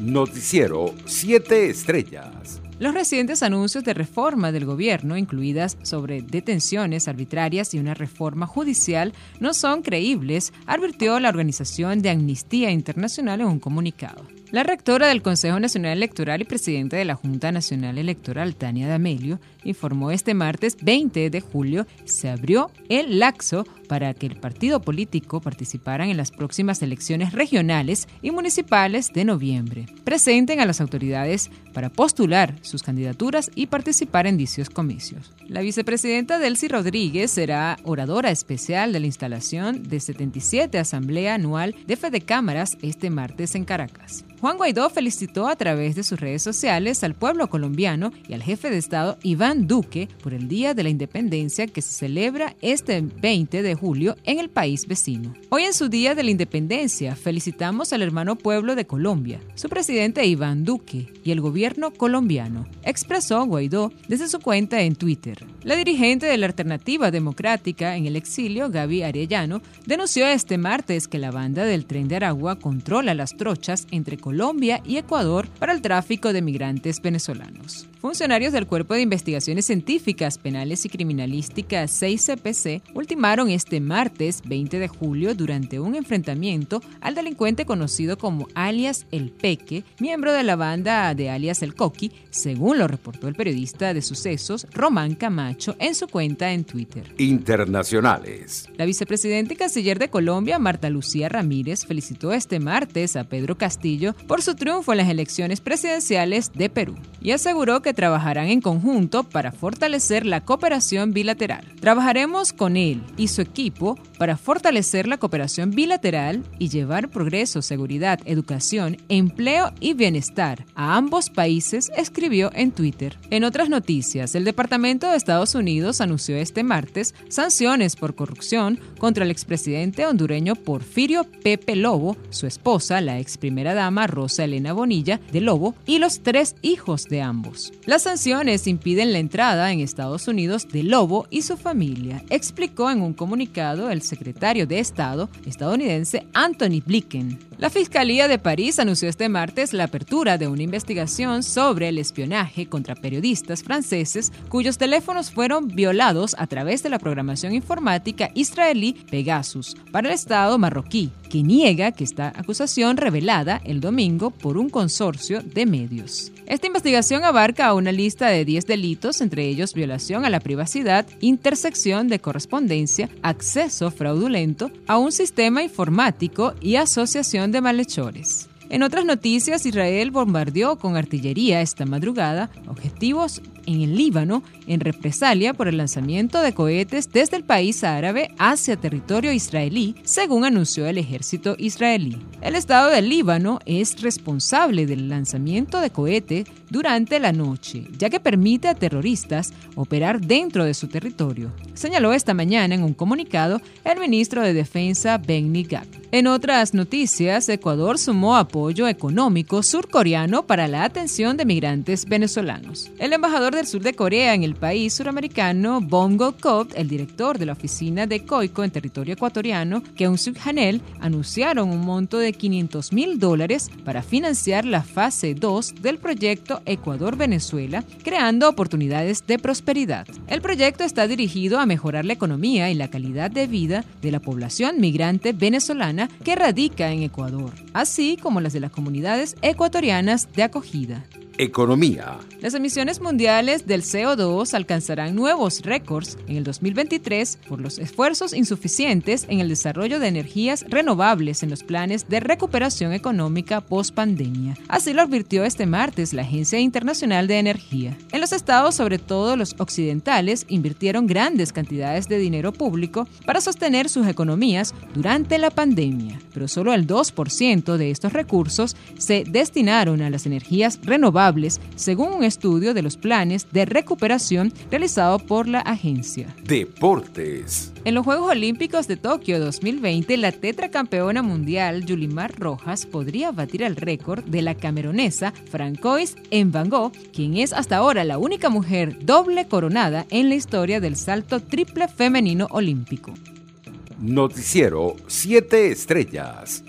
Noticiero 7 Estrellas. Los recientes anuncios de reforma del gobierno, incluidas sobre detenciones arbitrarias y una reforma judicial, no son creíbles, advirtió la Organización de Amnistía Internacional en un comunicado. La rectora del Consejo Nacional Electoral y presidenta de la Junta Nacional Electoral, Tania D'Amelio, informó este martes 20 de julio se abrió el laxo para que el partido político participara en las próximas elecciones regionales y municipales de noviembre. Presenten a las autoridades para postular sus candidaturas y participar en dichos comicios. La vicepresidenta Delcy Rodríguez será oradora especial de la instalación de 77 Asamblea Anual de Fede Cámaras este martes en Caracas. Juan Guaidó felicitó a través de sus redes sociales al pueblo colombiano y al jefe de Estado Iván Duque por el Día de la Independencia que se celebra este 20 de julio en el país vecino. Hoy en su Día de la Independencia felicitamos al hermano pueblo de Colombia, su presidente Iván Duque y el gobierno colombiano, expresó Guaidó desde su cuenta en Twitter. La dirigente de la Alternativa Democrática en el exilio, Gaby Arellano, denunció este martes que la banda del tren de Aragua controla las trochas entre Colombia y Ecuador para el tráfico de migrantes venezolanos. Funcionarios del Cuerpo de Investigaciones Científicas, Penales y Criminalísticas 6CPC ultimaron este martes 20 de julio durante un enfrentamiento al delincuente conocido como alias El Peque, miembro de la banda de alias El Coqui, según lo reportó el periodista de sucesos Román Camacho en su cuenta en Twitter. Internacionales. La vicepresidenta y canciller de Colombia, Marta Lucía Ramírez, felicitó este martes a Pedro Castillo por su triunfo en las elecciones presidenciales de Perú y aseguró que trabajarán en conjunto para fortalecer la cooperación bilateral. Trabajaremos con él y su equipo para fortalecer la cooperación bilateral y llevar progreso, seguridad, educación, empleo y bienestar a ambos países, escribió en Twitter. En otras noticias, el Departamento de Estados Unidos anunció este martes sanciones por corrupción contra el expresidente hondureño Porfirio Pepe Lobo, su esposa, la ex primera dama Rosa Elena Bonilla de Lobo, y los tres hijos de ambos. Las sanciones impiden la entrada en Estados Unidos de Lobo y su familia, explicó en un comunicado el secretario de Estado estadounidense Anthony Blinken. La Fiscalía de París anunció este martes la apertura de una investigación sobre el espionaje contra periodistas franceses cuyos teléfonos fueron violados a través de la programación informática israelí Pegasus para el Estado marroquí, que niega que esta acusación revelada el domingo por un consorcio de medios. Esta investigación abarca una lista de 10 delitos, entre ellos violación a la privacidad, intersección de correspondencia, acceso fraudulento a un sistema informático y asociación de malhechores. En otras noticias, Israel bombardeó con artillería esta madrugada objetivos en el Líbano en represalia por el lanzamiento de cohetes desde el país árabe hacia territorio israelí, según anunció el ejército israelí. El Estado del Líbano es responsable del lanzamiento de cohete durante la noche, ya que permite a terroristas operar dentro de su territorio, señaló esta mañana en un comunicado el ministro de Defensa Benny Gantz. En otras noticias, Ecuador sumó apoyo económico surcoreano para la atención de migrantes venezolanos. El embajador del sur de Corea en el país suramericano, Bongo Kob, el director de la oficina de COICO en territorio ecuatoriano, Keun Suk Hanel, anunciaron un monto de 500 mil dólares para financiar la fase 2 del proyecto Ecuador-Venezuela, creando oportunidades de prosperidad. El proyecto está dirigido a mejorar la economía y la calidad de vida de la población migrante venezolana que radica en Ecuador, así como las de las comunidades ecuatorianas de acogida. Economía. Las emisiones mundiales del CO2 alcanzarán nuevos récords en el 2023 por los esfuerzos insuficientes en el desarrollo de energías renovables en los planes de recuperación económica post-pandemia. Así lo advirtió este martes la Agencia Internacional de Energía. En los estados, sobre todo los occidentales, invirtieron grandes cantidades de dinero público para sostener sus economías durante la pandemia, pero solo el 2% de estos recursos se destinaron a las energías renovables según un estudio de los planes de recuperación realizado por la agencia. Deportes. En los Juegos Olímpicos de Tokio 2020, la tetracampeona mundial Yulimar Rojas podría batir el récord de la camerunesa Francois Mbango, quien es hasta ahora la única mujer doble coronada en la historia del salto triple femenino olímpico. Noticiero 7 Estrellas.